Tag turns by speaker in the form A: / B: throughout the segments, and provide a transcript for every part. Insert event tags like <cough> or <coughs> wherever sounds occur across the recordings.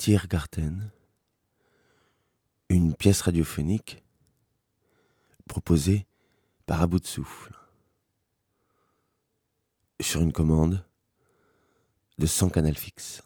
A: Tiergarten, une pièce radiophonique proposée par à de souffle, sur une commande de 100 canal fixe.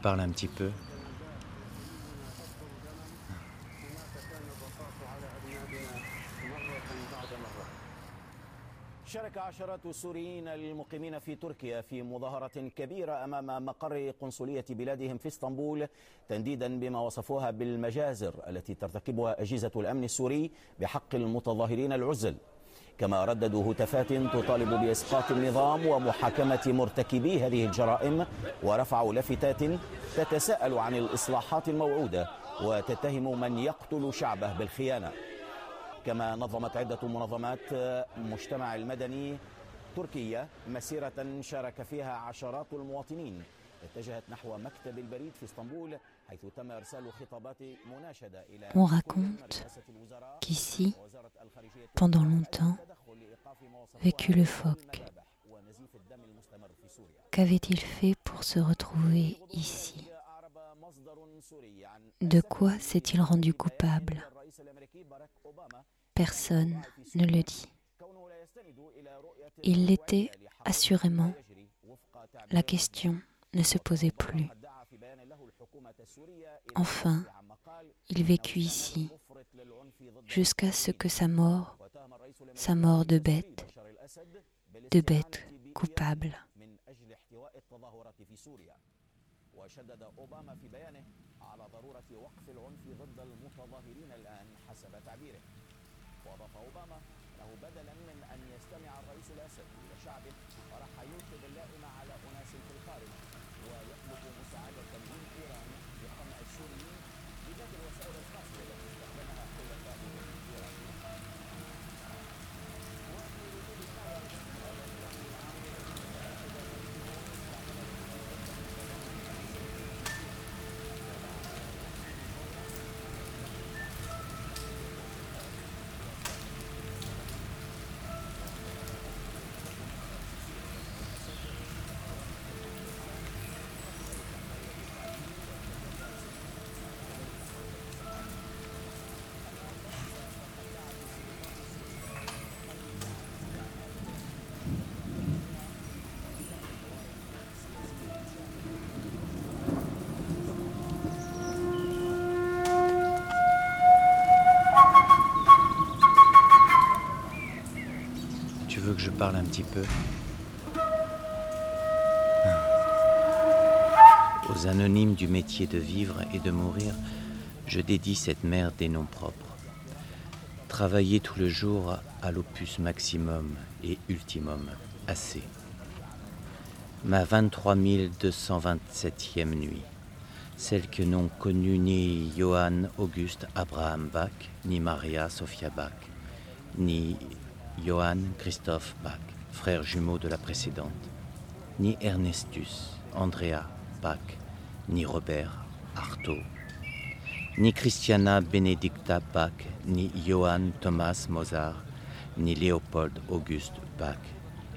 B: Parle un petit peu.
C: شارك عشرات السوريين المقيمين في تركيا في مظاهرة كبيرة أمام مقر قنصلية بلادهم في إسطنبول تنديدا بما وصفوها بالمجازر التي ترتكبها أجهزة الأمن السوري بحق المتظاهرين العزل. كما رددوا هتافات تطالب بإسقاط النظام ومحاكمة مرتكبي هذه الجرائم ورفعوا لافتات تتساءل عن الإصلاحات الموعودة وتتهم من يقتل شعبه بالخيانة. كما نظمت عدة منظمات مجتمع المدني تركيا مسيرة شارك فيها عشرات المواطنين. اتجهت نحو مكتب البريد في اسطنبول
D: On raconte qu'ici, pendant longtemps, vécut le phoque. Qu'avait-il fait pour se retrouver ici De quoi s'est-il rendu coupable Personne ne le dit. Il l'était assurément. La question ne se posait plus. Enfin, il vécut ici jusqu'à ce que sa mort, sa mort de bête, de bête coupable.
B: Parle un petit peu Aux anonymes du métier de vivre et de mourir, je dédie cette mère des noms propres. Travailler tout le jour à l'opus maximum et ultimum, assez. Ma 23 227e nuit, celle que n'ont connue ni Johann August Abraham Bach, ni Maria Sophia Bach, ni Johann Christoph Bach, frère jumeau de la précédente, ni Ernestus, Andrea Bach, ni Robert Artaud, ni Christiana Benedicta Bach, ni Johann Thomas Mozart, ni Léopold Auguste Bach,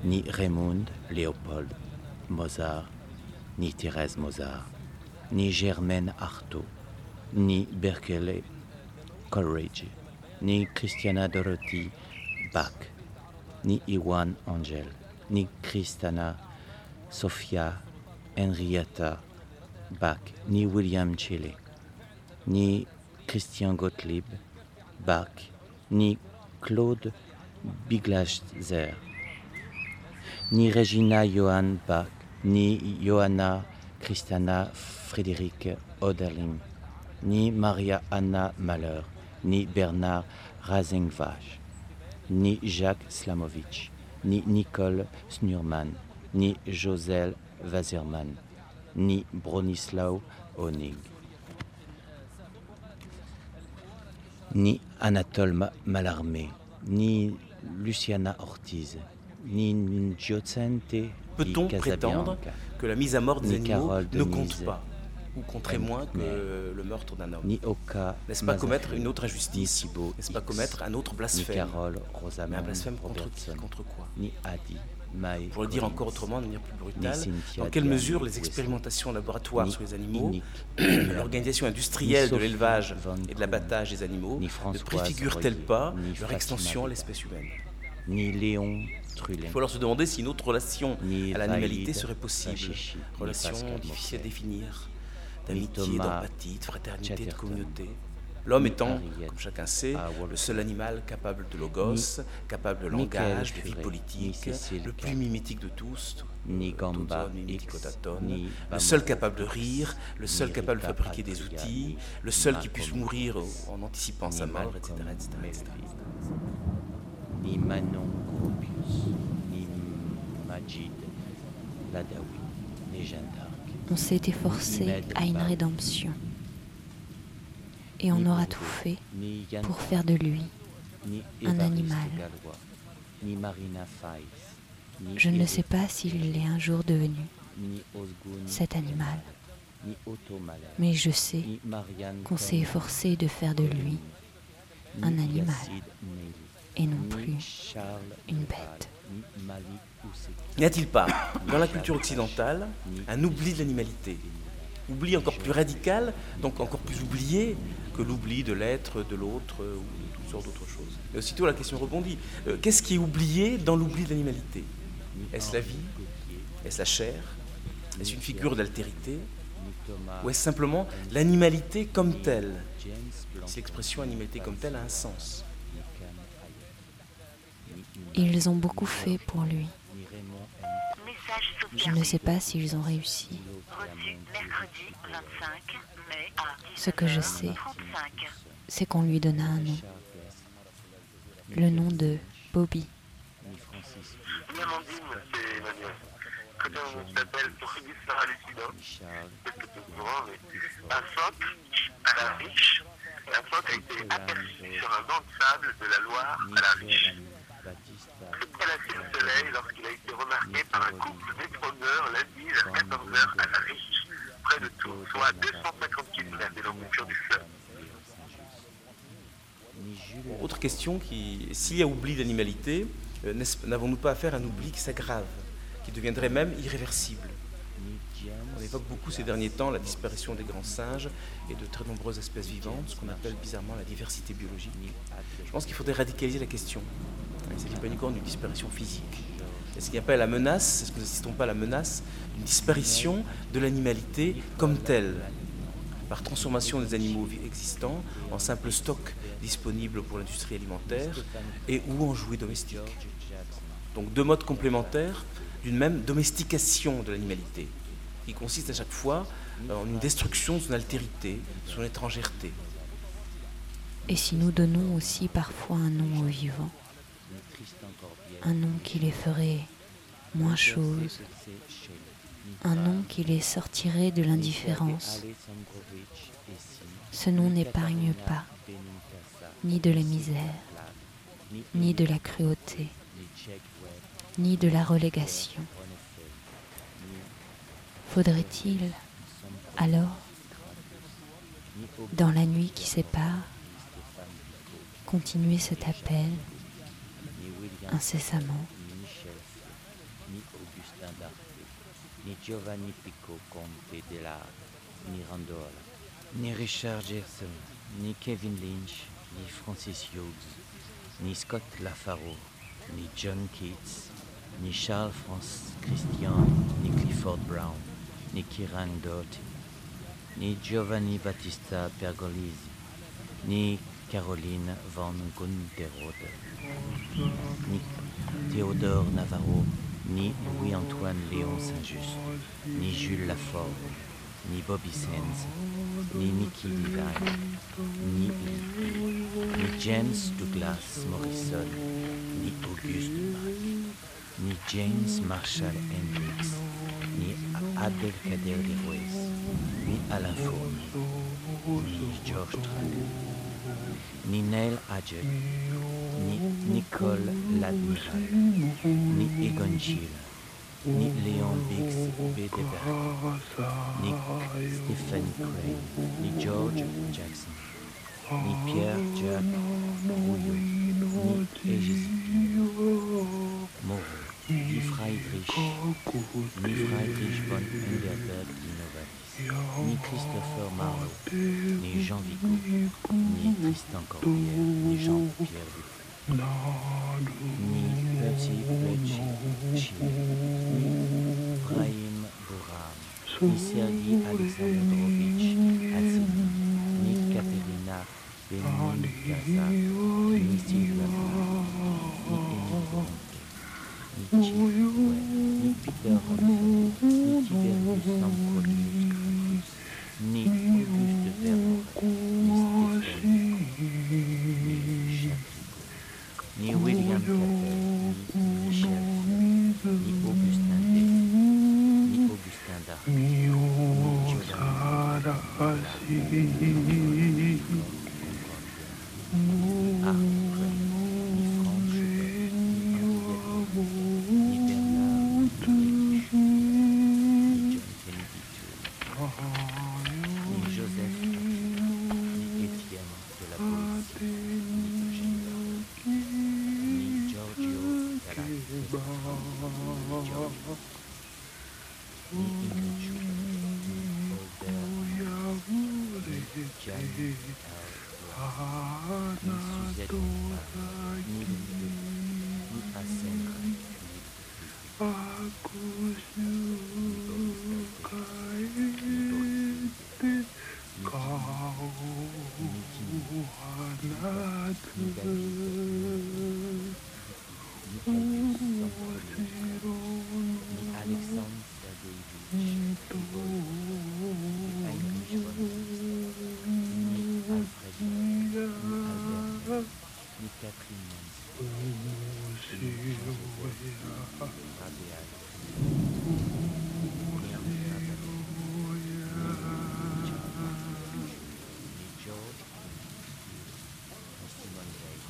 B: ni Raymond Léopold Mozart, ni Thérèse Mozart, ni Germaine Artaud, ni Berkeley Coleridge, ni Christiana Dorothy Bach, ni Iwan Angel, ni Kristana, Sofia, Henrietta, Bach, ni William Chile, ni Christian Gottlieb, Bach, ni Claude Biglazer, ni Regina Johann Bach, ni Johanna Christiana Friedrich Oderling, ni Maria Anna Mahler, ni Bernard Razengvash, ni Jacques Slamovich, ni Nicole Snurman, ni Josel Wazerman, ni Bronislaw Honig, ni Anatole Malarmé, ni Luciana Ortiz, ni Giocente
E: Peut-on prétendre que la mise à mort des animaux ne compte pas? Ou compterait moins que le meurtre d'un homme. N'est-ce pas commettre une autre injustice N'est-ce pas commettre un autre blasphème Mais un blasphème contre qui Contre quoi pour le dire encore autrement, de manière plus brutale, dans quelle mesure les expérimentations en laboratoire sur les animaux, <clears throat> l'organisation industrielle de l'élevage et de l'abattage des animaux ne préfigurent-elles pas leur extension à l'espèce humaine il faut alors se demander si une autre relation à l'animalité serait possible. Relation difficile à définir, d'amitié, d'empathie, de fraternité, de communauté. L'homme étant, comme chacun sait, le seul animal capable de logos, capable de langage, de vie politique, le plus mimétique de tous,
B: ni Gamba,
E: le seul capable de rire, le seul capable de fabriquer des outils, le seul qui puisse mourir en anticipant sa mort, etc. etc.,
B: Ni Manon Gropius, ni Majid Ladawi, ni d'Arc.
D: On s'est efforcé à une rédemption et on aura tout fait pour faire de lui un animal. Je ne sais pas s'il l'est un jour devenu, cet animal. Mais je sais qu'on s'est efforcé de faire de lui un animal et non plus une bête.
E: N'y a-t-il pas, dans la culture occidentale, un oubli de l'animalité? Oubli encore plus radical, donc encore plus oublié, que l'oubli de l'être, de l'autre ou toutes sortes d'autres choses. Et aussitôt la question rebondit. Euh, qu'est-ce qui est oublié dans l'oubli de l'animalité? Est-ce la vie? Est-ce la chair? Est-ce une figure d'altérité? Ou est-ce simplement l'animalité comme telle? Si l'expression animalité comme telle a un sens.
D: Ils ont beaucoup fait pour lui. Je ne sais pas s'ils ont réussi. Ce que je sais, c'est qu'on lui donna un nom. Le nom de Bobby.
F: Un phoque à la riche, un phoque a été aperçu sur un banc de sable de la Loire à la riche. Soleil lorsqu'il a été remarqué par un couple lundi vers 14h à la riche, près de Tours, soit à 250 km de l'embouchure du fleuve.
E: Autre question, qui, s'il y a oubli d'animalité, euh, n'avons-nous pas affaire à un oubli qui s'aggrave, qui deviendrait même irréversible? On évoque beaucoup ces derniers temps la disparition des grands singes et de très nombreuses espèces vivantes, ce qu'on appelle bizarrement la diversité biologique. Je pense qu'il faudrait radicaliser la question. Il s'agit pas uniquement d'une disparition physique. Est-ce qu'il n'y a pas la menace, est-ce que nous n'assistons pas à la menace d'une disparition de l'animalité comme telle par transformation des animaux existants en simple stock disponible pour l'industrie alimentaire et ou en jouets domestiques. Donc deux modes complémentaires d'une même domestication de l'animalité, qui consiste à chaque fois en une destruction de son altérité, son étrangèreté.
D: Et si nous donnons aussi parfois un nom aux vivants, un nom qui les ferait moins choses, un nom qui les sortirait de l'indifférence. Ce nom n'épargne pas ni de la misère, ni de la cruauté, ni de la relégation. Faudrait-il alors, dans la nuit qui sépare, continuer cet appel incessamment.
B: Ni Giovanni Pico, comte della Mirandola, ni Richard Gerson, ni Kevin Lynch, ni Francis Hughes, ni Scott Lafaro, ni John Keats, ni Charles Franz Christian, ni Clifford Brown, ni Kiran Doty, ni Giovanni Battista Pergolesi, ni Caroline von Gunderode, ni Théodore Navarro, ni Louis-Antoine Léon Saint-Just, ni Jules Lafort, ni Bobby Sands, ni Nicky Divine, ni ni James Douglas Morrison, ni Auguste Marie, ni James Marshall Hendricks, ni Abdelkader Derouez, ni Alain Fournier, ni George Trager, ni Neil Adjet, ni Nicole Ladmiral, ni Egon Schiele, ni Léon Biggs Bedeberg, ni Stephanie Crane, ni George Jackson, ni Pierre Jacques Rouillot, ni Egis Moreau, ni Friedrich, ni Friedrich von Engelberg Novalis, ni Christopher Marlowe, ni Jean Vico, ni Tristan Corbière, ni Jean-Pierre ni Betty Bletchy, ni Brahim Bouram, ni Sergei Alexandrovitch Hatzin, ni Katerina Benougaza, ni Sylvain, ni ni Chip ni Peter Ronson, ni Tiberius ni Auguste Vernon, ni Stéphane Nico, ni Chapuis, ni William Capel, ni Michel Fleck, ni Augustin Day, ni Augustin Darc, ni Giordano Ah, ni Franck Schubert, ni Henri ni Bernard Friedrich, ni John Kennedy Toole, ni Joseph ni Étienne de la Police, ni Eugène Locke, ni Giorgio della ni Giorgio, ni Ingrid Schubert, ni Albert ni Jan L. Black, ni Suzette Mouffard, ni Louis ni Hassan Khalid, ni Alexandre Sergeyevich Grigoriev, ni Heinrich von ni Alfred ni Albert ni Catherine Mansfield, ni Jean-Joseph Rabéal, ni Henri Rabanet, ni Charles ni George ni Simone Veil,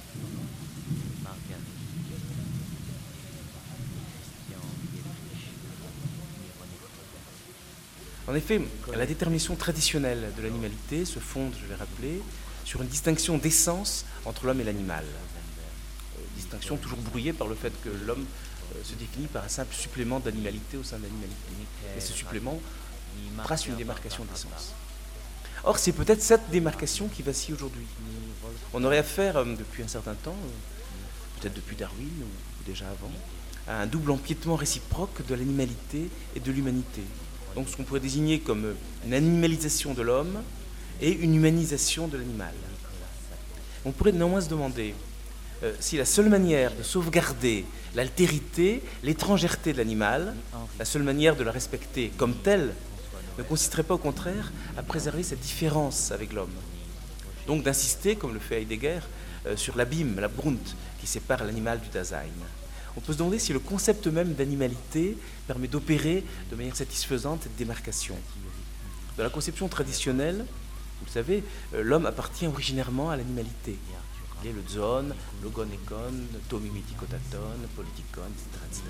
B: ni Marguerite Duras, ni Christian Dietrich, ni René Frodin.
E: En effet, la détermination traditionnelle de l'animalité se fonde, je vais rappeler, sur une distinction d'essence entre l'homme et l'animal. Euh, distinction toujours brouillée par le fait que l'homme euh, se définit par un simple supplément d'animalité au sein de l'animalité. Et ce supplément trace une démarcation d'essence. Or, c'est peut-être cette démarcation qui vacille aujourd'hui. On aurait affaire, euh, depuis un certain temps, peut-être depuis Darwin ou déjà avant, à un double empiètement réciproque de l'animalité et de l'humanité. Donc ce qu'on pourrait désigner comme euh, une animalisation de l'homme et une humanisation de l'animal. On pourrait néanmoins se demander euh, si la seule manière de sauvegarder l'altérité, l'étrangèreté de l'animal, la seule manière de la respecter comme telle, ne consisterait pas au contraire à préserver cette différence avec l'homme. Donc d'insister, comme le fait Heidegger, euh, sur l'abîme, la brunt, qui sépare l'animal du Dasein. On peut se demander si le concept même d'animalité permet d'opérer de manière satisfaisante cette démarcation. Dans la conception traditionnelle, vous le savez, euh, l'homme appartient originairement à l'animalité. Il est le zoon, le gonekon, tomimidikotaton, politikon, etc., etc.,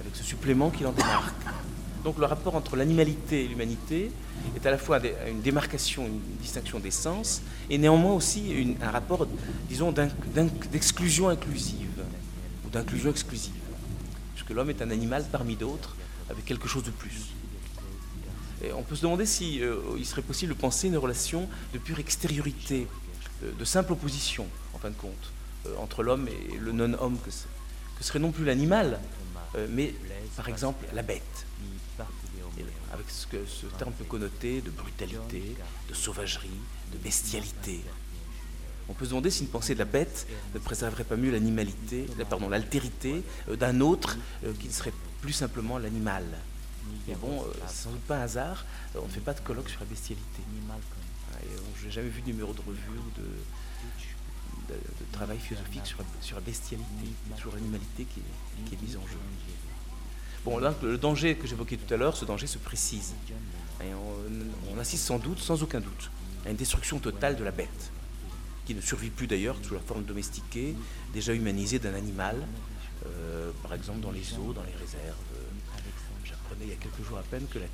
E: avec ce supplément qui l'en démarque. Donc le rapport entre l'animalité et l'humanité est à la fois une démarcation, une distinction des sens, et néanmoins aussi un rapport, disons, d'exclusion inclusive, d'inclusion exclusive. Puisque l'homme est un animal parmi d'autres, avec quelque chose de plus. Et on peut se demander si euh, serait possible de penser une relation de pure extériorité, de, de simple opposition, en fin de compte, euh, entre l'homme et le non-homme, que, que serait non plus l'animal, mais par exemple la bête, avec ce que ce terme peut connoter de brutalité, de sauvagerie, de bestialité. On peut se demander si une pensée de la bête ne préserverait pas mieux l'animalité, l'altérité d'un autre qui ne serait plus simplement l'animal. Mais bon, c'est sans doute pas un hasard, on ne fait pas de colloque sur la bestialité. Je n'ai jamais vu de numéro de revue ou de, travail philosophique sur, la bestialité. Toujours l'animalité qui, est mise en jeu. Bon, le danger que j'évoquais tout à l'heure, ce danger se précise. on, assiste sans doute, sans aucun doute, à une destruction totale de la bête, qui ne survit plus d'ailleurs sous la forme domestiquée, déjà humanisée d'un animal, euh, par exemple dans les eaux, dans les réserves. J'apprenais il y a quelques jours à peine que la,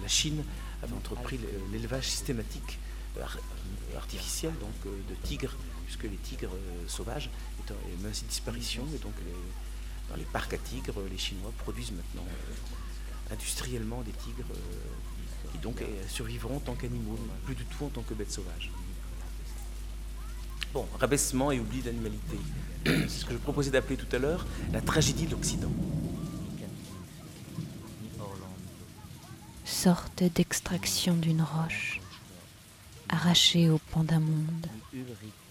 E: la Chine avait entrepris l'élevage systématique euh, artificiel donc, euh, de tigres, puisque les tigres euh, sauvages étant menacés de disparition, et donc dans les parcs à tigres, les Chinois produisent maintenant industriellement des tigres qui donc survivront en tant qu'animaux, plus du tout en tant que bêtes sauvages. Bon, rabaissement et oubli d'animalité. C'est ce que je proposais d'appeler tout à l'heure la tragédie de l'Occident.
B: Sorte d'extraction d'une roche arraché au pan d'un monde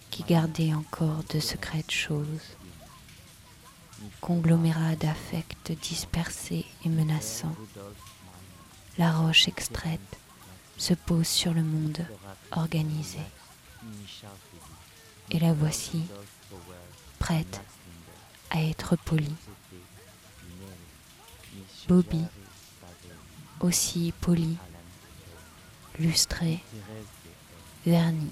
B: qui gardait encore de secrètes choses, conglomérat d'affects dispersés et menaçants. La roche extraite se pose sur le monde organisé. Et la voici, prête à être polie. Bobby, aussi poli, lustré, vernis.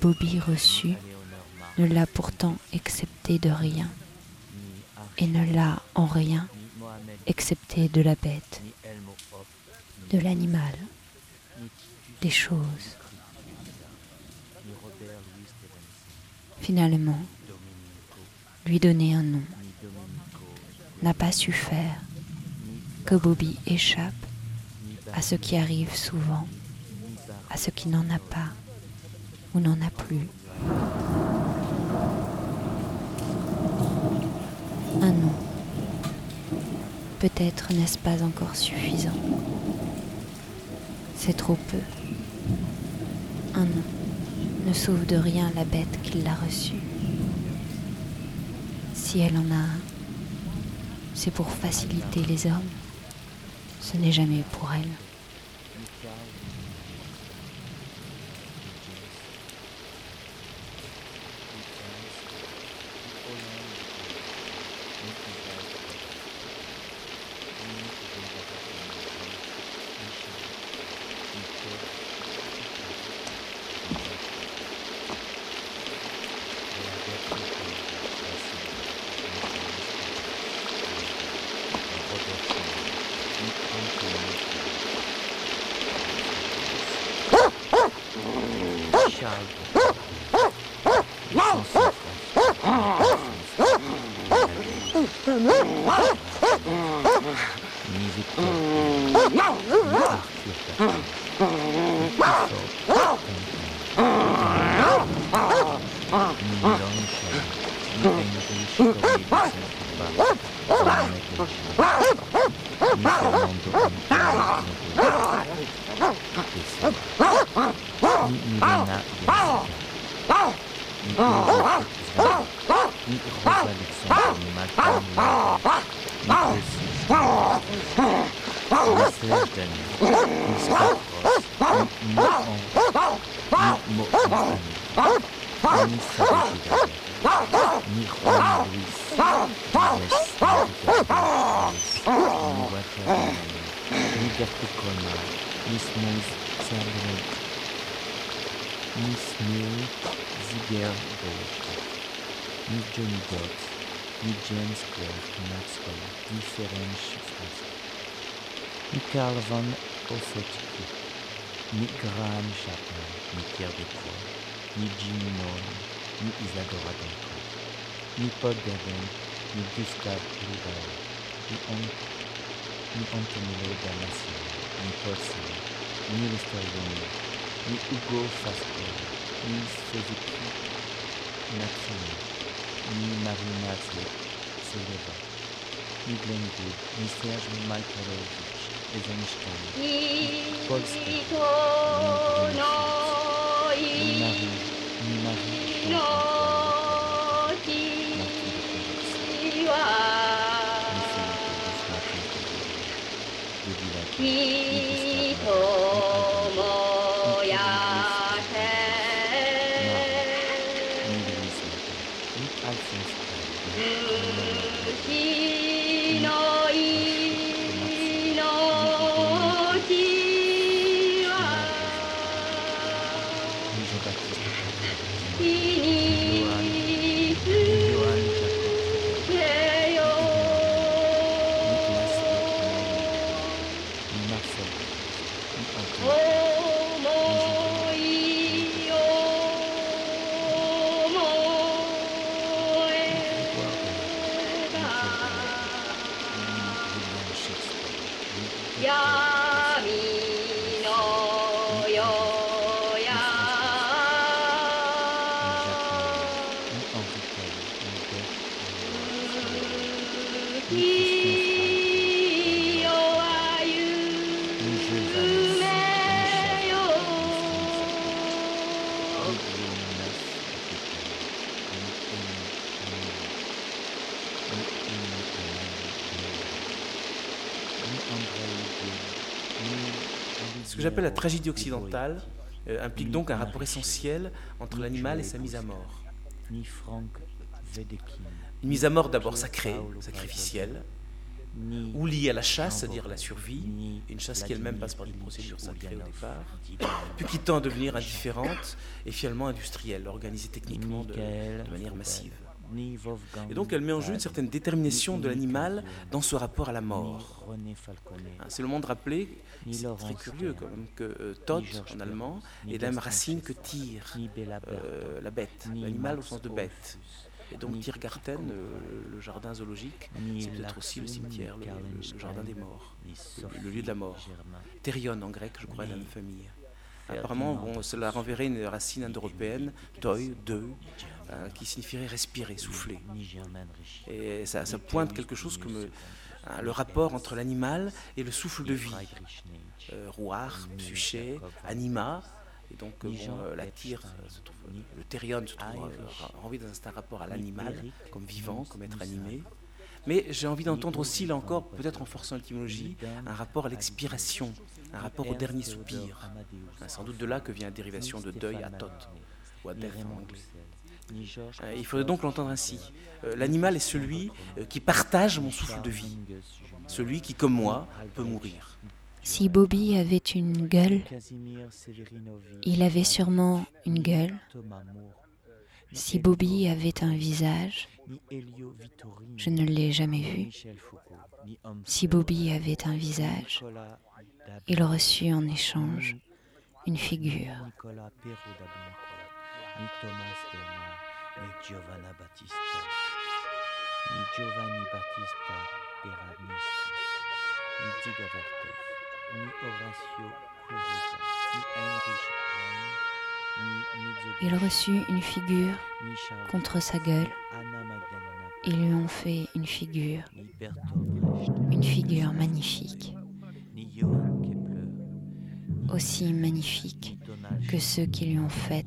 B: Bobby reçut ne l'a pourtant excepté de rien, et ne l'a en rien excepté de la bête, de l'animal, des choses. Finalement, lui donner un nom n'a pas su faire que Bobby échappe à ce qui arrive souvent, à ce qui n'en a pas ou n'en a plus. Un nom. Peut-être n'est-ce pas encore suffisant. C'est trop peu. Un nom ne sauve de rien la bête qui l'a reçu. Si elle en a un, c'est pour faciliter les hommes. Ce n'est jamais pour elle. He's lived in. He's got us. Не смей зигердочка. Ни Джонни Докс, ни Джеймс Клэп, ни Макс Холл, ни Ференч Франциск. Carl van Ossetki, ni Graham Chapman, ni Pierre Descroix, ni Jimmy Nolan, ni Isadora Duncan, ni Paul Gavin, ni Gustave Louvain, ni, An ni Antonello Damasio, ni Paul Silla, ni Young, ni Hugo Fasco, ni Suzuki Natsumi, ni Marina Seleva, ni Glenn Good, ni Serge Mikhailovich, les Einstein, ni Paul Stein, ni ni
E: La tragédie occidentale euh, implique donc un rapport essentiel entre l'animal et sa mise à mort. Une mise à mort d'abord sacrée, sacrificielle, ou liée à la chasse, c'est-à-dire la survie, une chasse qui elle-même passe par des
B: Vladimir
E: procédures sacrées au départ, <coughs> puis qui tend à devenir indifférente et finalement industrielle, organisée techniquement de, manière massive. Et donc elle met en jeu une certaine détermination de l'animal dans ce rapport à la mort. Hein, C'est le monde rappelé,
B: Ni
E: c'est très curieux quand même, que euh, en allemand est la même racine que Tyr, euh, la bête,
B: ni
E: l'animal au sens de bête. Et donc Tiergarten, euh, le jardin zoologique, c'est peut-être aussi le cimetière, le, jardin des morts, le- lieu de la mort. Therion en grec, je crois, est la même famille. Apparemment,
B: de
E: cela renverrait une racine indo-européenne, toi, deux, euh, qui signifierait respirer, souffler. Et ça, pointe quelque chose comme euh, hein, le rapport entre l'animal et le souffle de vie. Euh, Rouard,
B: ni
E: Psyché, Anima, et donc euh, bon, euh, la tire, euh, se trouve, euh,
B: ni
E: le thérion se trouve envie d'un certain rapport à
B: ni
E: l'animal, comme vivant, comme être animé. Mais j'ai envie d'entendre aussi, là encore, peut-être en forçant l'étymologie, un rapport à l'expiration, un rapport au dernier soupir. Hein, Sans doute de là que vient la dérivation de deuil à tot, ou à death en anglais. Euh, Il faudrait donc l'entendre ainsi. Euh, L'animal est celui euh, qui partage mon souffle de vie, celui qui, comme moi, peut mourir.
D: Si Bobby avait une gueule, il avait sûrement une gueule. Si Bobby avait un visage, je ne l'ai jamais vu. Si Bobby avait un visage, il reçut en échange une figure.
B: Thomas ni Giovanna Battista, ni Giovanni Battista Beranisti, ni Dziga Vertov, ni Horacio Cuervo, ni Heinrich
D: Il reçut une figure contre sa gueule. Ils lui ont fait une figure, une figure magnifique, aussi magnifique que ceux qui lui ont fait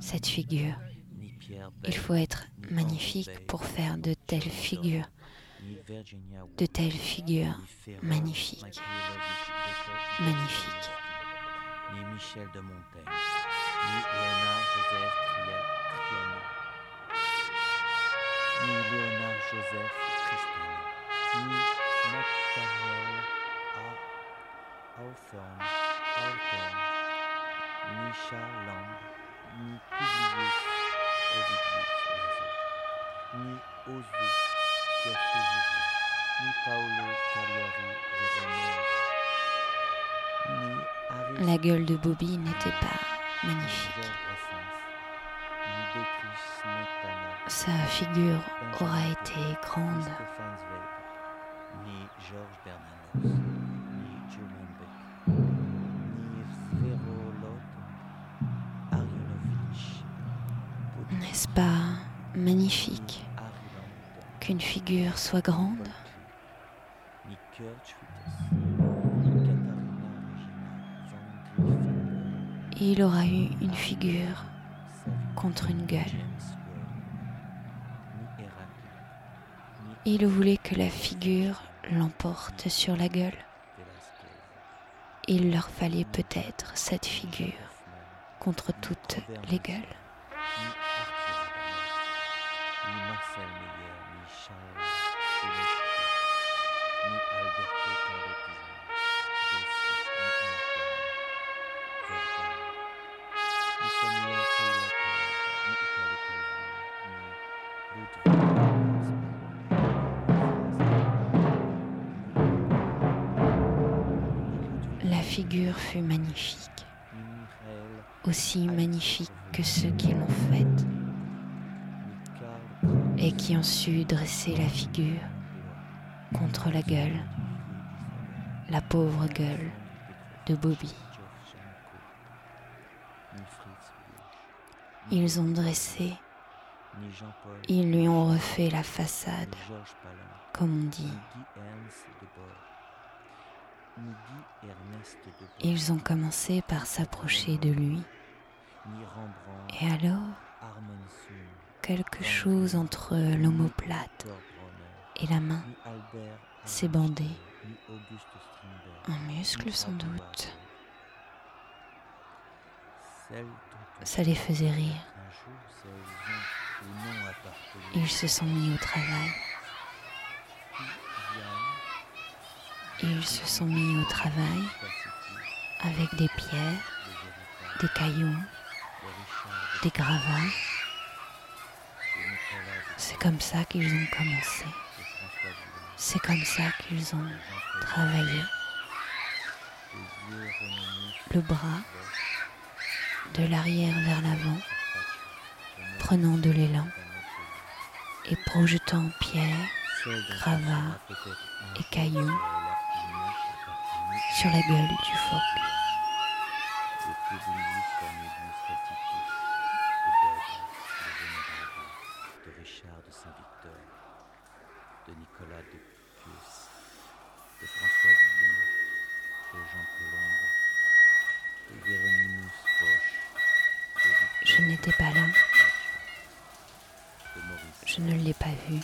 D: cette figure. Il faut être magnifique pour faire de telles figures, de telles figures magnifiques. Magnifiques.
B: ni Michel de Montaigne, ni Léonard Joseph ni Léonard Joseph Tristano, ni Nathaniel. Hawthorne, Hawthorne, ni Charles ni Publius
D: La gueule de Bobby n'était pas magnifique. Sa figure aura été grande. N'est-ce pas magnifique qu'une figure soit grande? Il aura eu une figure contre une gueule. Il voulait que la figure l'emporte sur la gueule. Il leur fallait peut-être cette figure contre toutes les gueules. Fut magnifique, aussi magnifique que ceux qui l'ont faite et qui ont su dresser la figure contre la gueule, la pauvre gueule de Bobby. Ils ont dressé, ils lui ont refait la façade, comme on dit. Ils ont commencé par s'approcher de lui. Et alors, quelque chose entre l'omoplate et la main s'est bandé. Un muscle sans doute. Ça les faisait rire. Ils se sont mis au travail. Ils se sont mis au travail avec des pierres, des cailloux, des gravats. C'est comme ça qu'ils ont commencé. C'est comme ça qu'ils ont travaillé. Le bras de l'arrière vers l'avant, prenant de l'élan et projetant pierres, gravats et cailloux sur la gueule du phoque. Je n'étais pas là, je ne l'ai pas vu.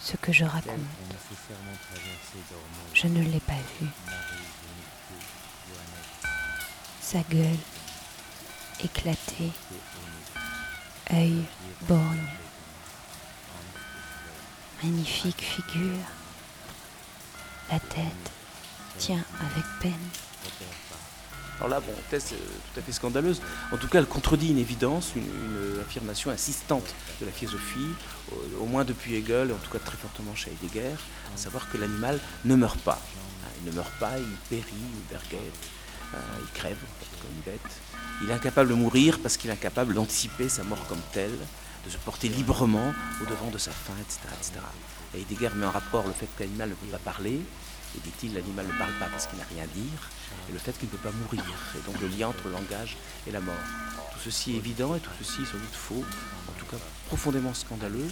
D: Ce que je raconte, je ne l'ai pas vu. Sa gueule éclatée, œil borgne, magnifique figure. La tête tient avec peine.
E: Alors là, bon, thèse euh, tout à fait scandaleuse. En tout cas, elle contredit une évidence, une, une affirmation insistante de la philosophie, au, moins depuis Hegel, en tout cas très fortement chez Heidegger, à savoir que l'animal ne meurt pas. Hein, Il ne meurt pas, il périt, il berguette, euh, il crève comme une bête. Il est incapable de mourir parce qu'il est incapable d'anticiper sa mort comme telle, de se porter librement au devant de sa fin, etc. etc. Et Heidegger met en rapport le fait que l'animal ne peut pas parler, et dit-il, l'animal ne parle pas parce qu'il n'a rien à dire, et le fait qu'il ne peut pas mourir, et donc le lien entre le langage et la mort. Tout ceci est évident et tout ceci est sans doute faux, en tout cas profondément scandaleux.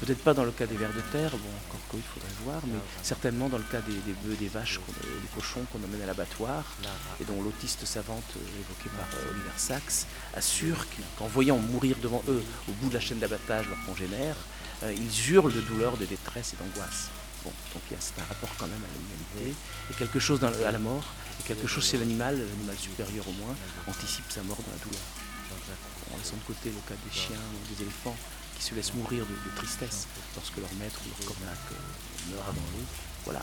E: Peut-être pas dans le cas des vers de terre, bon, encore qu'il faudrait voir, mais certainement dans le cas des, bœufs, des vaches, qu'on- des cochons qu'on emmène à l'abattoir, et dont l'autiste savante euh, évoquée par euh, Oliver Sacks assure qu'en voyant mourir devant eux, au bout de la chaîne d'abattage, leurs congénères, euh, ils hurlent de douleur, de détresse et d'angoisse. Bon, donc il y a un rapport quand même à l'humanité, et quelque chose à la mort, et quelque chose chez l'animal, l'animal supérieur au moins, anticipe sa mort dans la douleur. En laissant de côté le cas des chiens ou des éléphants qui se laissent mourir de, tristesse lorsque leur maître ou leur cornac euh, meurt avant eux, Voilà.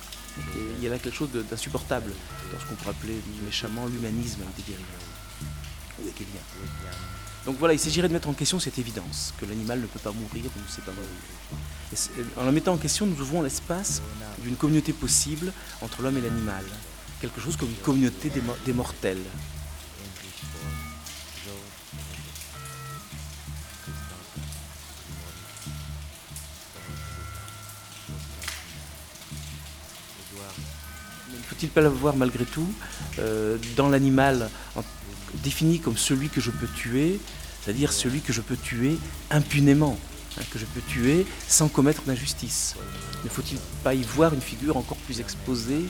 E: il y a là quelque chose d'insupportable dans ce qu'on pourrait appeler méchamment l'humanisme des des Donc voilà, il s'agirait de mettre en question cette évidence que l'animal ne peut pas mourir ou ne sait pas mourir. en la mettant en question, nous ouvrons l'espace d'une communauté possible entre l'homme et l'animal, quelque chose comme une communauté des mortels. faut-il pas l'avoir malgré tout euh, dans l'animal défini comme celui que je peux tuer, c'est-à-dire celui que je peux tuer impunément, hein, que je peux tuer sans commettre d'injustice Ne faut-il pas y voir une figure encore plus exposée,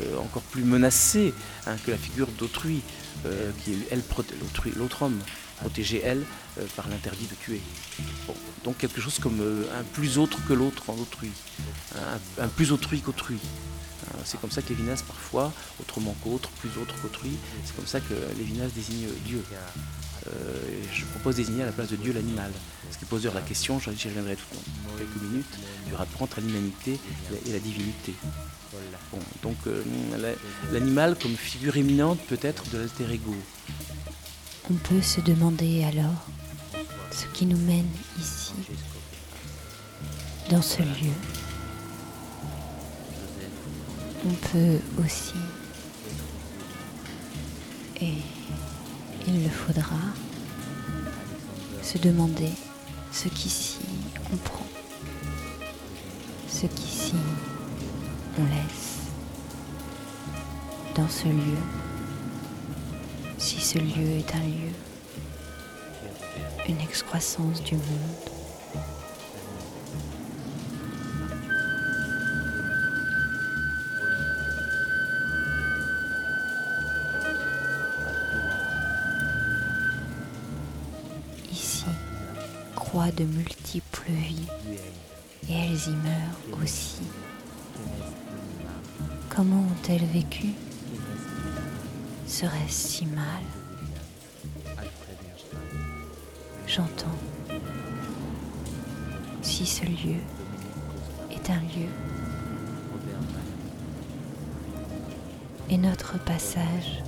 E: euh, encore plus menacée hein, que la figure d'autrui, euh, qui est l'autre homme, protégé elle par l'interdit de tuer? Donc quelque chose comme un plus autre que l'autre en autrui, un plus autrui qu'autrui. Euh, c'est comme ça que Lévinas parfois, autrement qu'autre, plus autre qu'autrui, c'est comme ça que Lévinas désigne Dieu. Euh, je propose désigner à la place de Dieu l'animal. Ce qui pose la question, j'y reviendrai tout dans quelques minutes, du rapport entre l'humanité et la divinité. donc euh, l'animal comme figure éminente peut-être de l'alter ego.
D: On peut se demander alors ce qui nous mène ici, dans ce lieu on peut aussi, et il le faudra, se demander ce qu'ici on prend, ce qu'ici on laisse dans ce lieu, si ce lieu est un lieu, une excroissance du monde. De multiples vies et elles y meurent aussi. Comment ont-elles vécu? Serait-ce si mal? J'entends. Si ce lieu est un lieu et notre passage,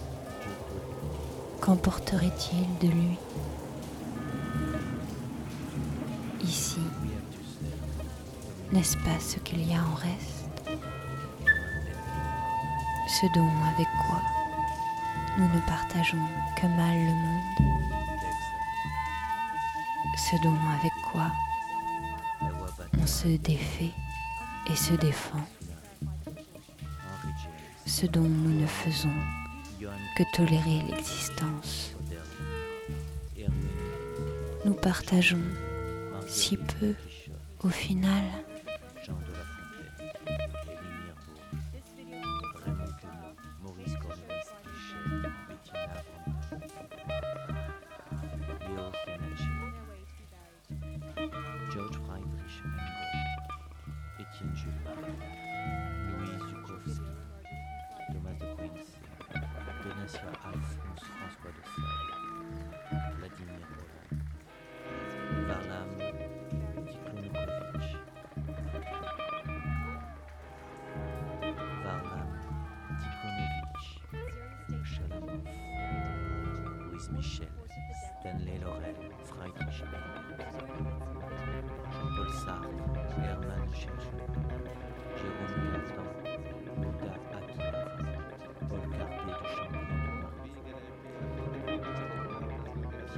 D: qu'emporterait-il de lui? N'est-ce pas ce qu'il y a en reste? Ce dont avec quoi nous ne partageons que mal le monde? Ce dont avec quoi on se défait et se défend? Ce dont nous ne faisons que tolérer l'existence? Nous partageons si peu au final.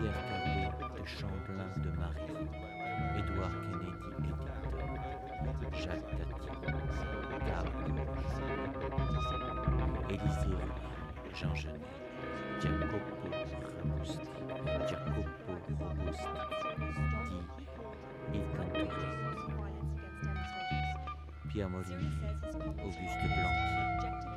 B: Pierre Cavé de Champlain de Marie, Édouard Kennedy Edith, Jacques Tati, Carl Élisée Jean Genet, Jacopo Robusti, Jacopo Robusti, Guy, Yves Pierre Morini, Auguste Blanqui,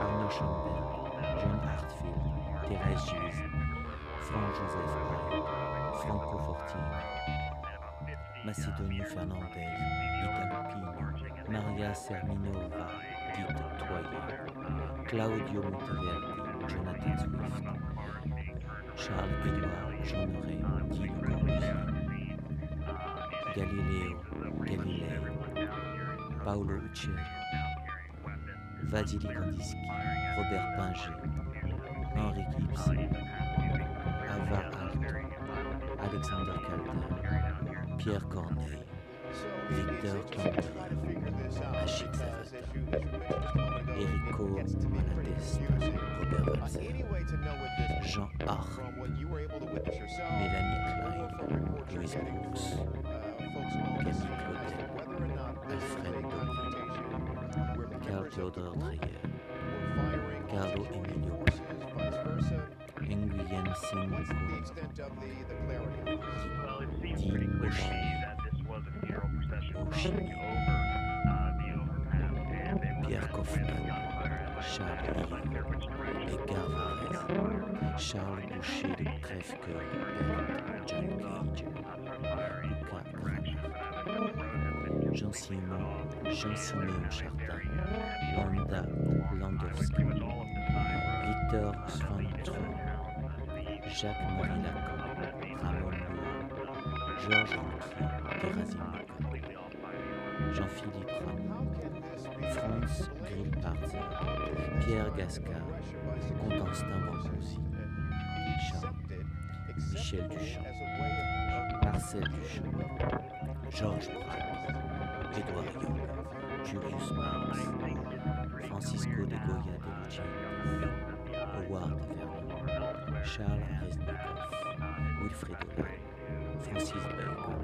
B: Arnold Schoenberg, John Hartfield, Thérèse Gilles, Franck-Joseph Hay, Franco Fortini, Macedonio Fernandez, Italo Pino, Maria Serminova, Dite Toyer, Claudio Monteverdi, Jonathan Swift, Charles-Édouard Jeanneret, Guy Le Corbusier, Galileo Galilei, Paolo Uccelli, Vadili Kandinsky, Robert Pinger, Henri Gibbs, Ava Alto, Alexander Calder, Pierre Corneille, Victor Campbell, Achille Zavata, Enrico Robert Walzer, Jean Arc, Mélanie Klein, Louise Brooks, Carlo Emilio Nguyen Sin Dean Oshimi, Oshimi, Pierre Kaufmann, Charles Edgar Varese, Charles Boucher de Crève-Cœur, John Cage, Jean-Simon, Jean-Siméon Chardin, Wanda Landowski, Victor Svantron, Jacques-Marie Lacan, Ramon Loua, Georges Rouquier, Gerasim Jean-Philippe Ramon, Franz Grillparzer, Pierre Gascard, Constantin Bombouzy, Charles, Michel Duchamp, Marcel Duchamp, Georges Braque, Édouard Young, Julius Marx, Francisco de Goya de Luciano, Howard Vernon, Charles Reznikov, Wilfrid Ola, Francis Bacon,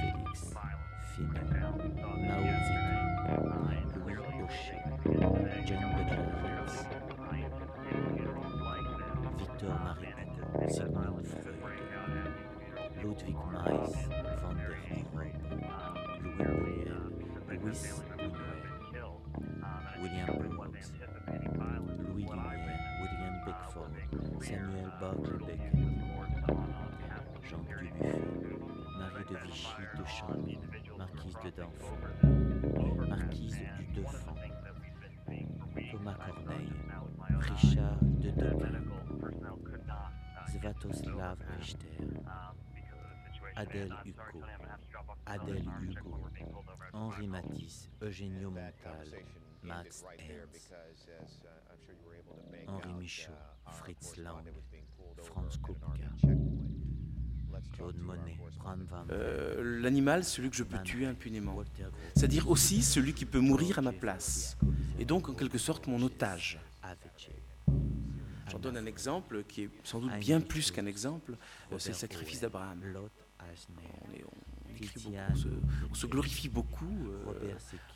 B: Félix Finon, Mao Zedong, Louis Aucher, John Butler Victor Marie Hugo, Sigmund Freud, Ludwig Buñuel, William Brooks, Louis Lumière, William Beckford, Samuel Barclay Beckett, Jean Dubuffet, Marie de Vichy de Chambly, Marquise de Danfond, Marquise du Deffand, Thomas Corneille, Richard de Debré, Svatoslav Richter, Adèle Hugo, Adèle Hugo, Henri Matisse, Eugenio Montal, Max Ernst, Henri Michaud, Fritz Lang, Franz Kupka, Claude Monet, Bram Van
E: Euh, L'animal, celui que je peux tuer impunément. C'est-à-dire aussi celui qui peut mourir à ma place. Et donc, en quelque sorte, mon otage. J'en donne un exemple qui est sans doute bien plus qu'un exemple, euh, c'est le sacrifice d'Abraham. On, est- on écrit beaucoup, on se, on se glorifie beaucoup euh,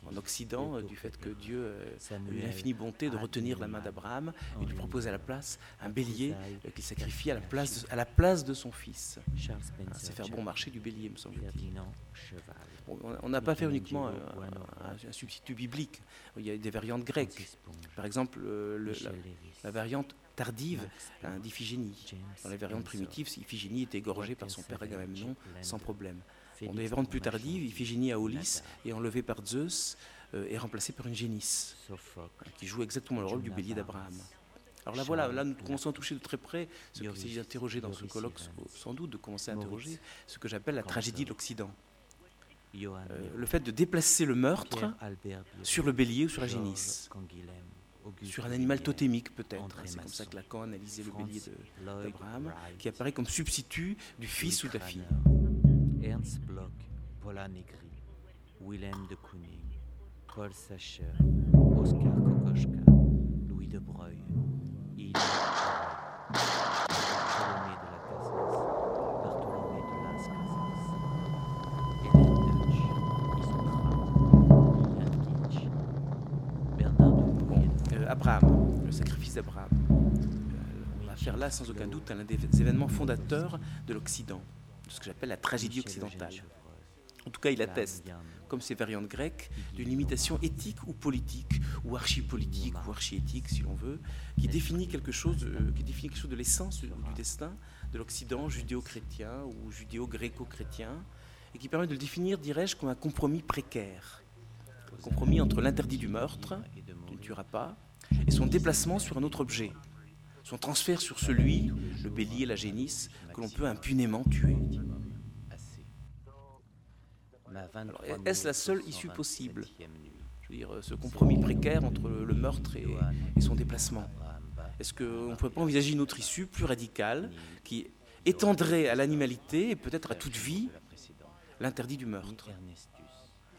E: en Occident du fait que Dieu euh, a eu l'infinie bonté de retenir la main d'Abraham et de lui proposer à la place un bélier euh, qu'il sacrifie à la place, à la place de son fils. Ah, C'est faire bon marché du bélier, me semble-t-il. Bon, on- n'a pas fait uniquement un, substitut biblique. Il y a des variantes grecques. Par exemple, le- la variante tardive hein, d'Iphigénie. Dans les variantes primitives, Iphigénie était égorgée par son père Agamemnon sans problème. Dans les variantes plus tardives, Iphigénie à Aulis est enlevée par Zeus euh, et remplacée par une génisse, qui joue exactement le rôle du bélier d'Abraham. Alors là, voilà, là, nous commençons à toucher de très près ce qu'il
B: Yoris,
E: s'agit d'interroger dans ce colloque, sans doute de commencer à interroger ce que j'appelle la tragédie de l'Occident. Euh, le fait de déplacer le meurtre sur le bélier ou sur la génisse, sur un animal totémique peut-être.
B: André
E: C'est comme ça que Lacan analysait le bélier d'Abraham, qui apparaît comme substitut du fils ou de la fille.
B: Ernst Bloch, Paula Negri, Willem de Kooning, Paul Sacher, Oscar
E: sacrifice d'Abraham. Euh, on va faire là sans aucun doute un des événements fondateurs de l'Occident, de ce que j'appelle la tragédie occidentale. En tout cas, il atteste, comme ces variantes grecques, d'une limitation éthique ou politique, ou archi-politique, ou archi-éthique, si l'on veut, qui définit quelque chose, euh, qui définit quelque chose de l'essence du, destin de l'Occident judéo-chrétien ou judéo-gréco-chrétien, et qui permet de le définir, dirais-je, comme un compromis précaire. Compromis entre l'interdit du meurtre, qui ne tuera pas, et son déplacement sur un autre objet, son transfert sur celui, le bélier, la génisse, que l'on peut impunément tuer. Est-ce la seule issue possible Je veux dire, ce compromis précaire entre le meurtre et, son déplacement. Est-ce qu'on ne pourrait pas envisager une autre issue plus radicale qui étendrait à l'animalité et peut-être à toute vie l'interdit du meurtre?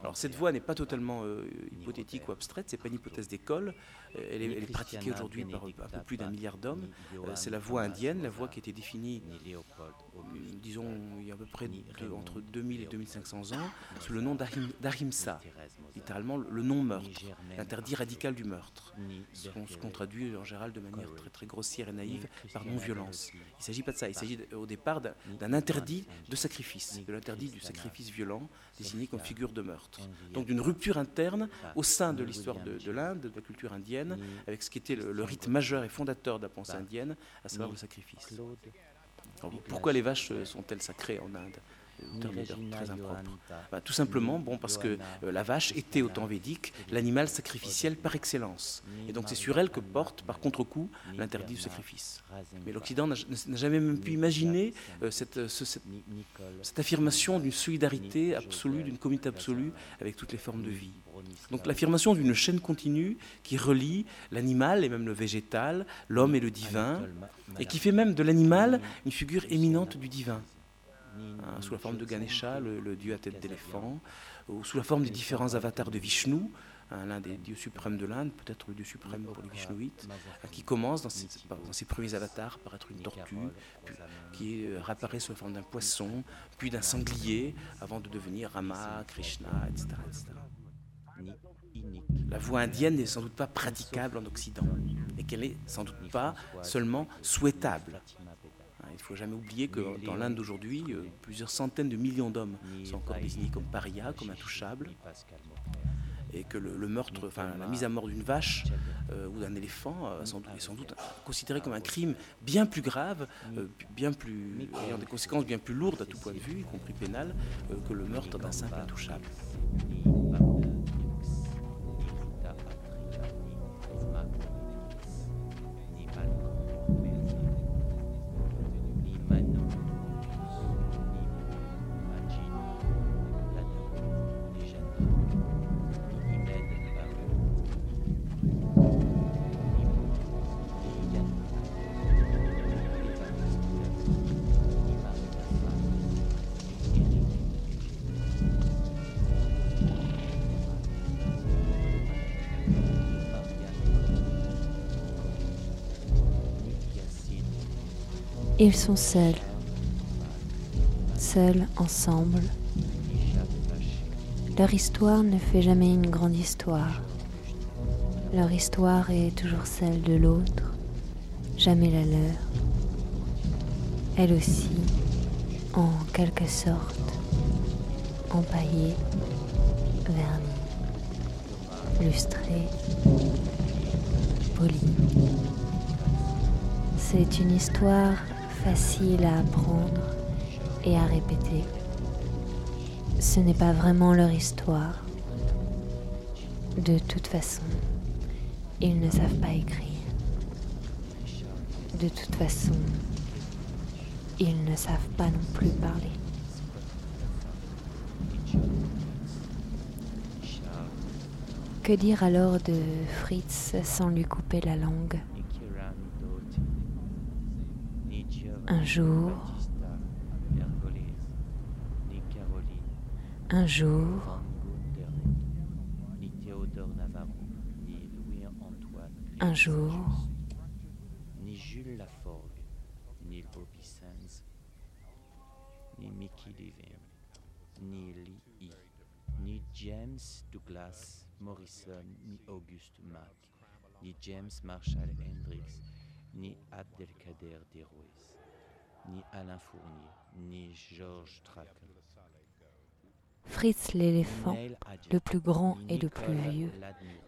E: Alors cette voie n'est pas totalement euh, hypothétique ou abstraite, c'est pas une hypothèse d'école, euh, elle, est, pratiquée aujourd'hui par un peu plus d'un milliard d'hommes. Euh, c'est la voie indienne, la voie qui a été définie, disons, il y a à peu près entre 2000 et 2500 ans, sous le nom d'Ahimsa, littéralement le non-meurtre, l'interdit radical du meurtre, ce qu'on traduit en général de manière très, très grossière et naïve par non-violence. Il ne s'agit pas de ça, il s'agit au départ d'un interdit de sacrifice, de l'interdit du sacrifice violent, désigné comme figure de meurtre. Donc d'une rupture interne au sein de l'histoire de, l'Inde, de la culture indienne, avec ce qui était le, rite majeur et fondateur de la pensée indienne, à savoir le sacrifice. pourquoi les vaches sont-elles sacrées en Inde? Très impropre. Bah, tout simplement, bon, parce que euh, la vache était au temps védique l'animal sacrificiel par excellence. Et donc c'est sur elle que porte, par contre-coup, l'interdit du sacrifice. Mais l'Occident n'a jamais même pu imaginer euh, cette, cette, cette affirmation d'une solidarité absolue, d'une communauté absolue avec toutes les formes de vie. Donc l'affirmation d'une chaîne continue qui relie l'animal et même le végétal, l'homme et le divin, et qui fait même de l'animal une figure éminente du divin. Hein, sous la forme de Ganesha, le, dieu à tête d'éléphant, ou sous la forme des différents avatars de Vishnu, hein, l'un des dieux suprêmes de l'Inde, peut-être le dieu suprême pour les Vishnuites, hein, qui commence dans ses, premiers avatars par être une tortue, qui euh, réapparaît sous la forme d'un poisson, puis d'un sanglier, avant de devenir Rama, Krishna, etc. La voie indienne n'est sans doute pas praticable en Occident, et qu'elle n'est sans doute pas seulement souhaitable. Il ne faut jamais oublier que dans l'Inde d'aujourd'hui, euh, plusieurs centaines de millions d'hommes sont encore désignés comme parias, comme intouchables, et que le, meurtre, enfin la mise à mort d'une vache euh, ou d'un éléphant euh, est sans doute considéré comme un crime bien plus grave, bien plus ayant des conséquences bien plus lourdes à tout point de vue, y compris pénal, que le meurtre d'un simple intouchable.
D: Ils sont seuls, seuls ensemble. Leur histoire ne fait jamais une grande histoire. Leur histoire est toujours celle de l'autre, jamais la leur. Elle aussi, en quelque sorte, empaillée, vernie, lustrée, polie. C'est une histoire facile à apprendre et à répéter. Ce n'est pas vraiment leur histoire. De toute façon, ils ne savent pas écrire. De toute façon, ils ne savent pas non plus parler. Que dire alors de Fritz sans lui couper la langue? Un jour, un jour, un jour,
B: ni Jules Laforgue, ni Bobby Sands, ni Mickey Levin, ni Lee E., ni James Douglas Morrison, ni Auguste Mack, ni James Marshall Hendricks, ni Abdelkader Derouez ni Alain Fournier, ni Georges
D: Fritz l'éléphant, le plus grand et le plus vieux,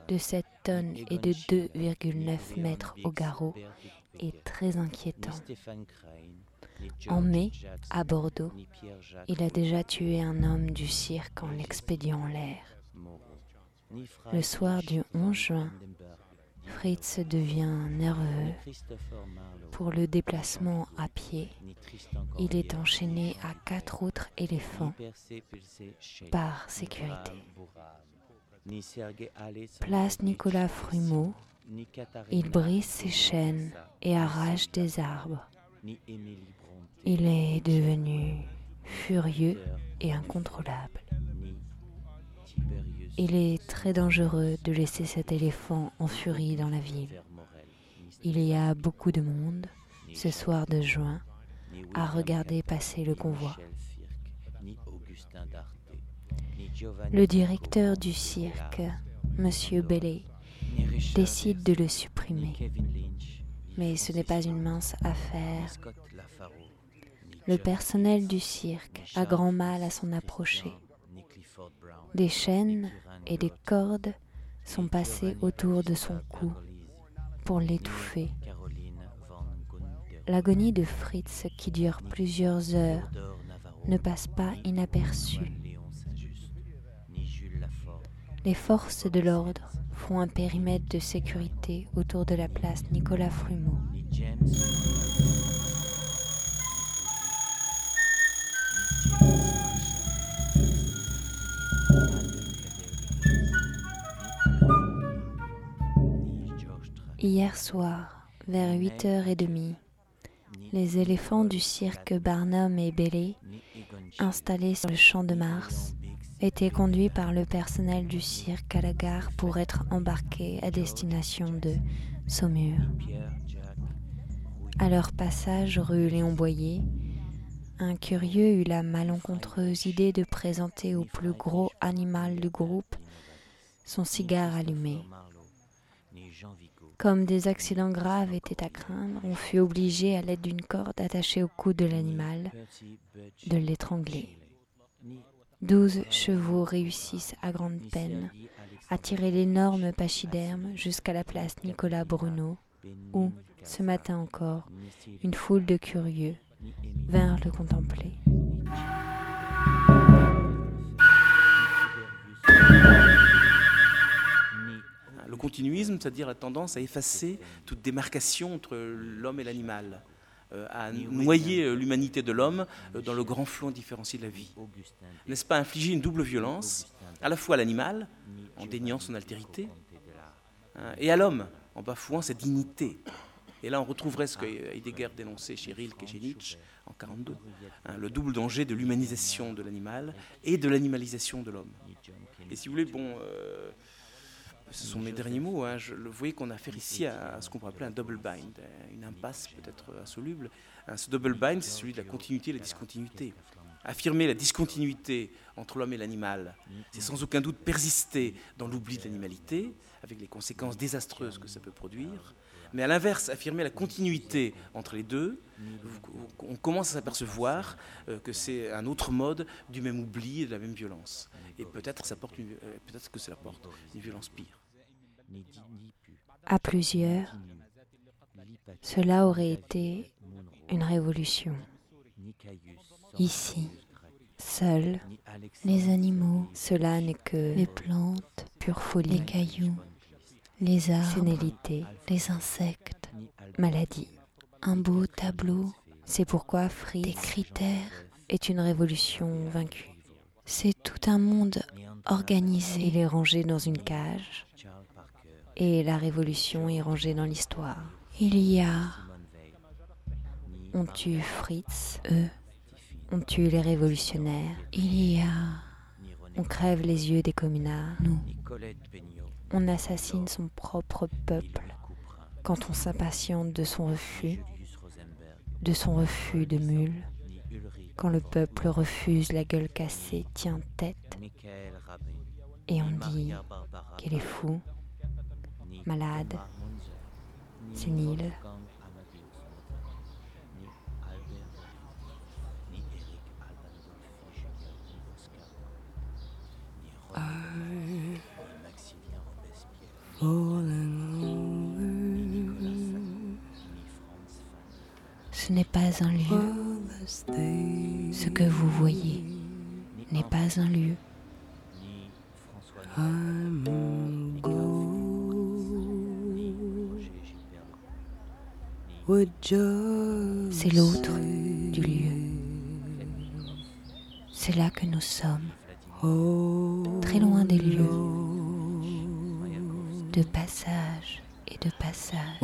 D: de 7 tonnes et de 2,9 mètres au garrot, est très inquiétant. En mai, à Bordeaux, il a déjà tué un homme du cirque en l'expédiant en l'air. Le soir du 11 juin, Fritz devient nerveux. Pour le déplacement à pied, il est enchaîné à quatre autres éléphants par sécurité. Place Nicolas Frumeau, il brise ses chaînes et arrache des arbres. Il est devenu furieux et incontrôlable. Il est très dangereux de laisser cet éléphant en furie dans la ville. Il y a beaucoup de monde, ce soir de juin, à regarder passer le convoi. Le directeur du cirque, M. Bellet, décide de le supprimer. Mais ce n'est pas une mince affaire. Le personnel du cirque a grand mal à s'en approcher. Des chaînes et des cordes sont passées autour de son cou pour l'étouffer. L'agonie de Fritz, qui dure plusieurs heures, ne passe pas inaperçue. Les forces de l'ordre font un périmètre de sécurité autour de la place Nicolas Frumeau. Hier soir, vers 8h30, les éléphants du cirque Barnum et Bailey, installés sur le champ de Mars, étaient conduits par le personnel du cirque à la gare pour être embarqués à destination de Saumur. À leur passage rue Léon Boyer, un curieux eut la malencontreuse idée de présenter au plus gros animal du groupe son cigare allumé. Comme des accidents graves étaient à craindre, on fut obligé, à l'aide d'une corde attachée au cou de l'animal, de l'étrangler. Douze chevaux réussissent à grande peine à tirer l'énorme pachyderme jusqu'à la place Nicolas Bruno, où, ce matin encore, une foule de curieux vinrent le contempler.
E: Le continuisme, c'est-à-dire la tendance à effacer toute démarcation entre l'homme et l'animal, euh, à noyer euh, l'humanité de l'homme euh, dans le grand flot différencié de la vie. N'est-ce pas infliger une double violence, à la fois à l'animal, en déniant son altérité, hein, et à l'homme, en bafouant sa dignité. Et là, on retrouverait ce que Heidegger dénonçait chez Rilke et chez Nietzsche en 1942, hein, le double danger de l'humanisation de l'animal et de l'animalisation de l'homme. Et si vous voulez, bon, euh, ce sont mes derniers mots, hein, je, vous voyez qu'on a affaire ici à, ce qu'on pourrait appeler un double bind, une impasse peut-être insoluble. Hein, ce double bind, c'est celui de la continuité et la discontinuité. Affirmer la discontinuité entre l'homme et l'animal, c'est sans aucun doute persister dans l'oubli de l'animalité, avec les conséquences désastreuses que ça peut produire. Mais à l'inverse, affirmer la continuité entre les deux, on commence à s'apercevoir euh, que c'est un autre mode du même oubli et de la même violence. Et peut-être euh, peut-être que cela porte une violence pire.
D: À plusieurs, cela aurait été une révolution. Ici, seuls, les animaux, cela n'est que les plantes, pure folie, les cailloux, les arbres, sénilité, les insectes, maladies. Un beau tableau, c'est pourquoi Fritz, des critères, est une révolution vaincue. C'est tout un monde organisé. Il est rangé dans une cage et la révolution est rangée dans l'histoire. Il y a... On tue Fritz, eux. On tue les révolutionnaires. Il y a... On crève les yeux des communards, nous. On assassine son propre peuple. Quand on s'impatiente de son refus, de son refus de mule, quand le peuple refuse la gueule cassée, tient tête, et on dit qu'elle est fou, malade, sénile.
G: Euh, Ce n'est pas un lieu. Ce que vous voyez n'est pas un lieu. C'est l'autre du lieu. C'est là que nous sommes très loin des lieux, de passage et de passage.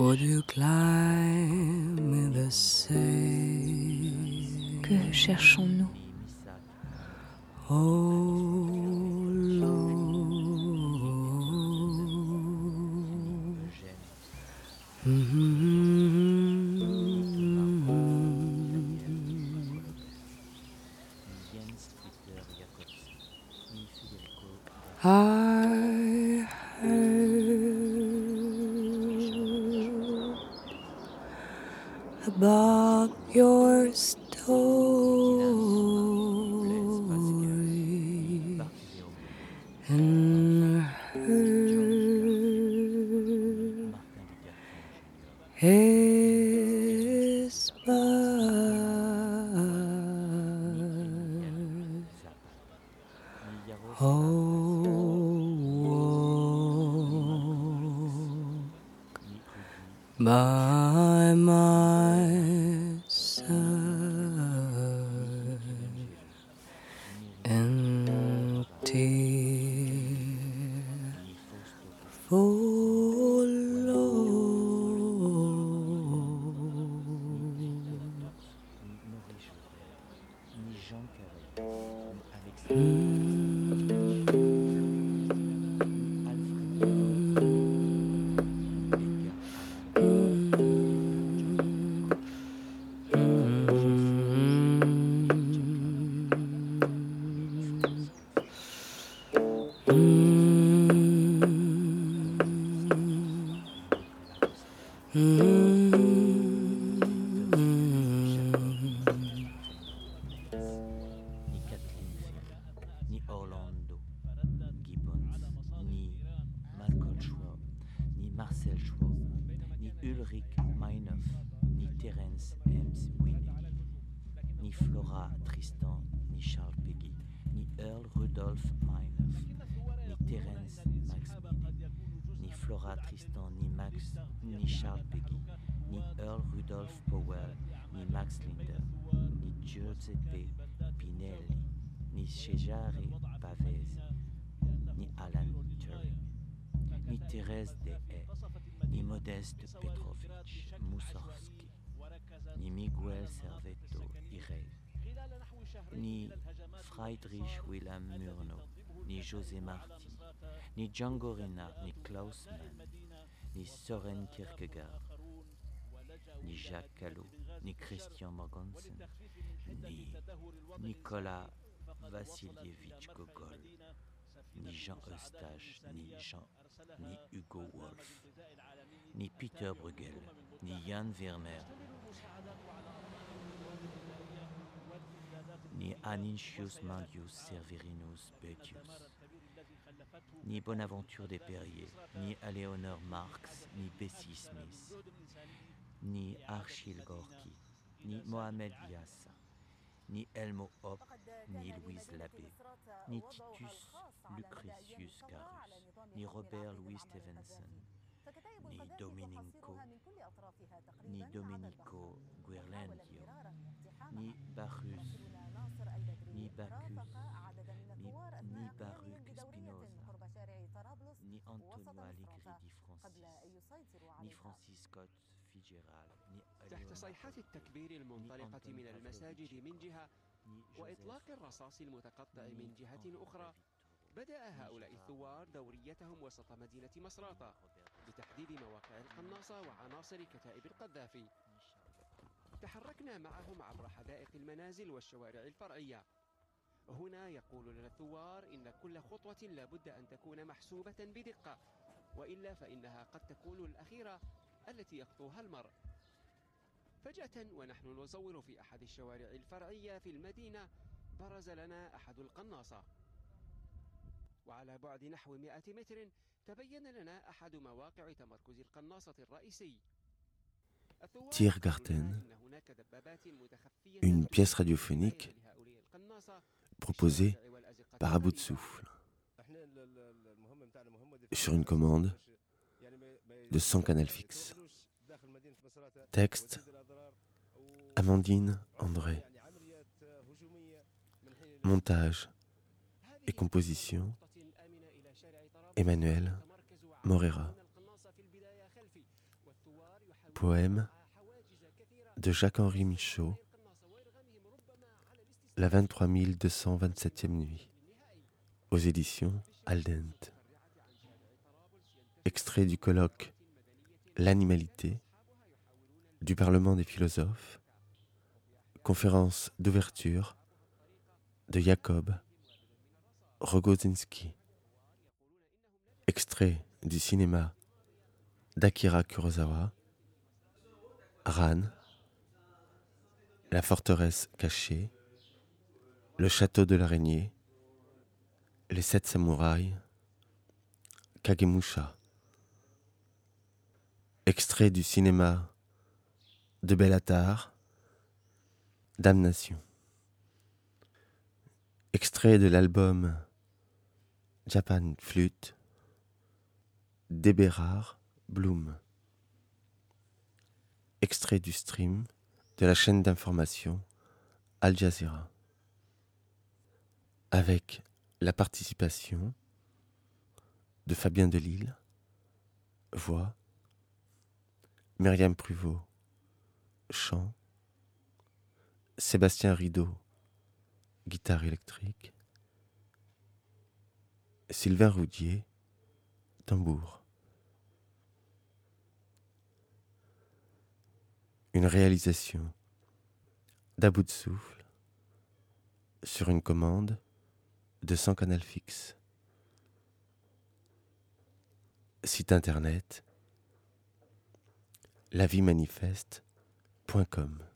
G: Que cherchons-nous? I about your
B: Friedrich Wilhelm Murnau, ni José Marti, ni Django Reinhardt, ni Klaus Mann, ni Soren Kierkegaard, ni Jacques Callot, ni Christian Morgensen, ni Nicolas Vassilievitch Gogol, ni Jean Eustache, ni Jean, ni Hugo Wolf, ni Peter Bruegel, ni Jan Vermeer, ni Anicius Mandius Severinus Betius, ni Bonaventure des Perriers, ni Aléonore Marx, ni Bessie Smith, ni Archil Gorky, ni Mohamed Yassa, ni Elmo Hoppe, ni Louise Labbé, ni Titus Lucretius Carus, ni Robert Louis Stevenson, ni Domenico, ni Domenico Guerlendio, ni Barus, ni Bacchus, ni, Baruch Spinoza, ni Antonio Allegri di Francis, ni Francis Scott Fitzgerald, ni
H: تحت صيحات التكبير المنطلقة من المساجد من جهة وإطلاق الرصاص المتقطع من جهة أخرى. بدأ هؤلاء الثوار دوريتهم وسط مدينة مصراتة لتحديد مواقع القناصة وعناصر كتائب القذافي. تحركنا معهم عبر حدائق المنازل والشوارع الفرعية. هنا يقول لنا الثوار إن كل خطوة لابد أن تكون محسوبة بدقة وإلا فإنها قد تكون الأخيرة التي يخطوها المرء. فجأة ونحن نزور في أحد الشوارع الفرعية في المدينة برز لنا أحد القناصة. وعلى بعد نحو 100 متر
A: Tiergarten, une pièce radiophonique proposée par Abu de Souffle sur une commande de 100 canal fixes. Texte Amandine André. Montage et composition Emmanuel Morera. Poème de Jacques-Henri Michaud, La 23 227e nuit, aux éditions Aldent. Extrait du colloque L'animalité du Parlement des philosophes, conférence d'ouverture de Jacob Rogozinski. Extrait du cinéma d'Akira Kurosawa, Ran, La forteresse cachée, Le château de l'araignée, Les sept samouraïs, Kagemusha. Extrait du cinéma de Bellatar, Damnation. Extrait de l'album Japan Flute d'Eberard Bloom. Extrait du stream de la chaîne d'information Al Jazeera. Avec la participation de Fabien Delille, voix, Myriam Pruvot, chant, Sébastien Rideau, guitare électrique, Sylvain Roudier, tambour. Une réalisation d'About de souffle sur une commande de 100 canal fixe. Site internet lavimanifeste.com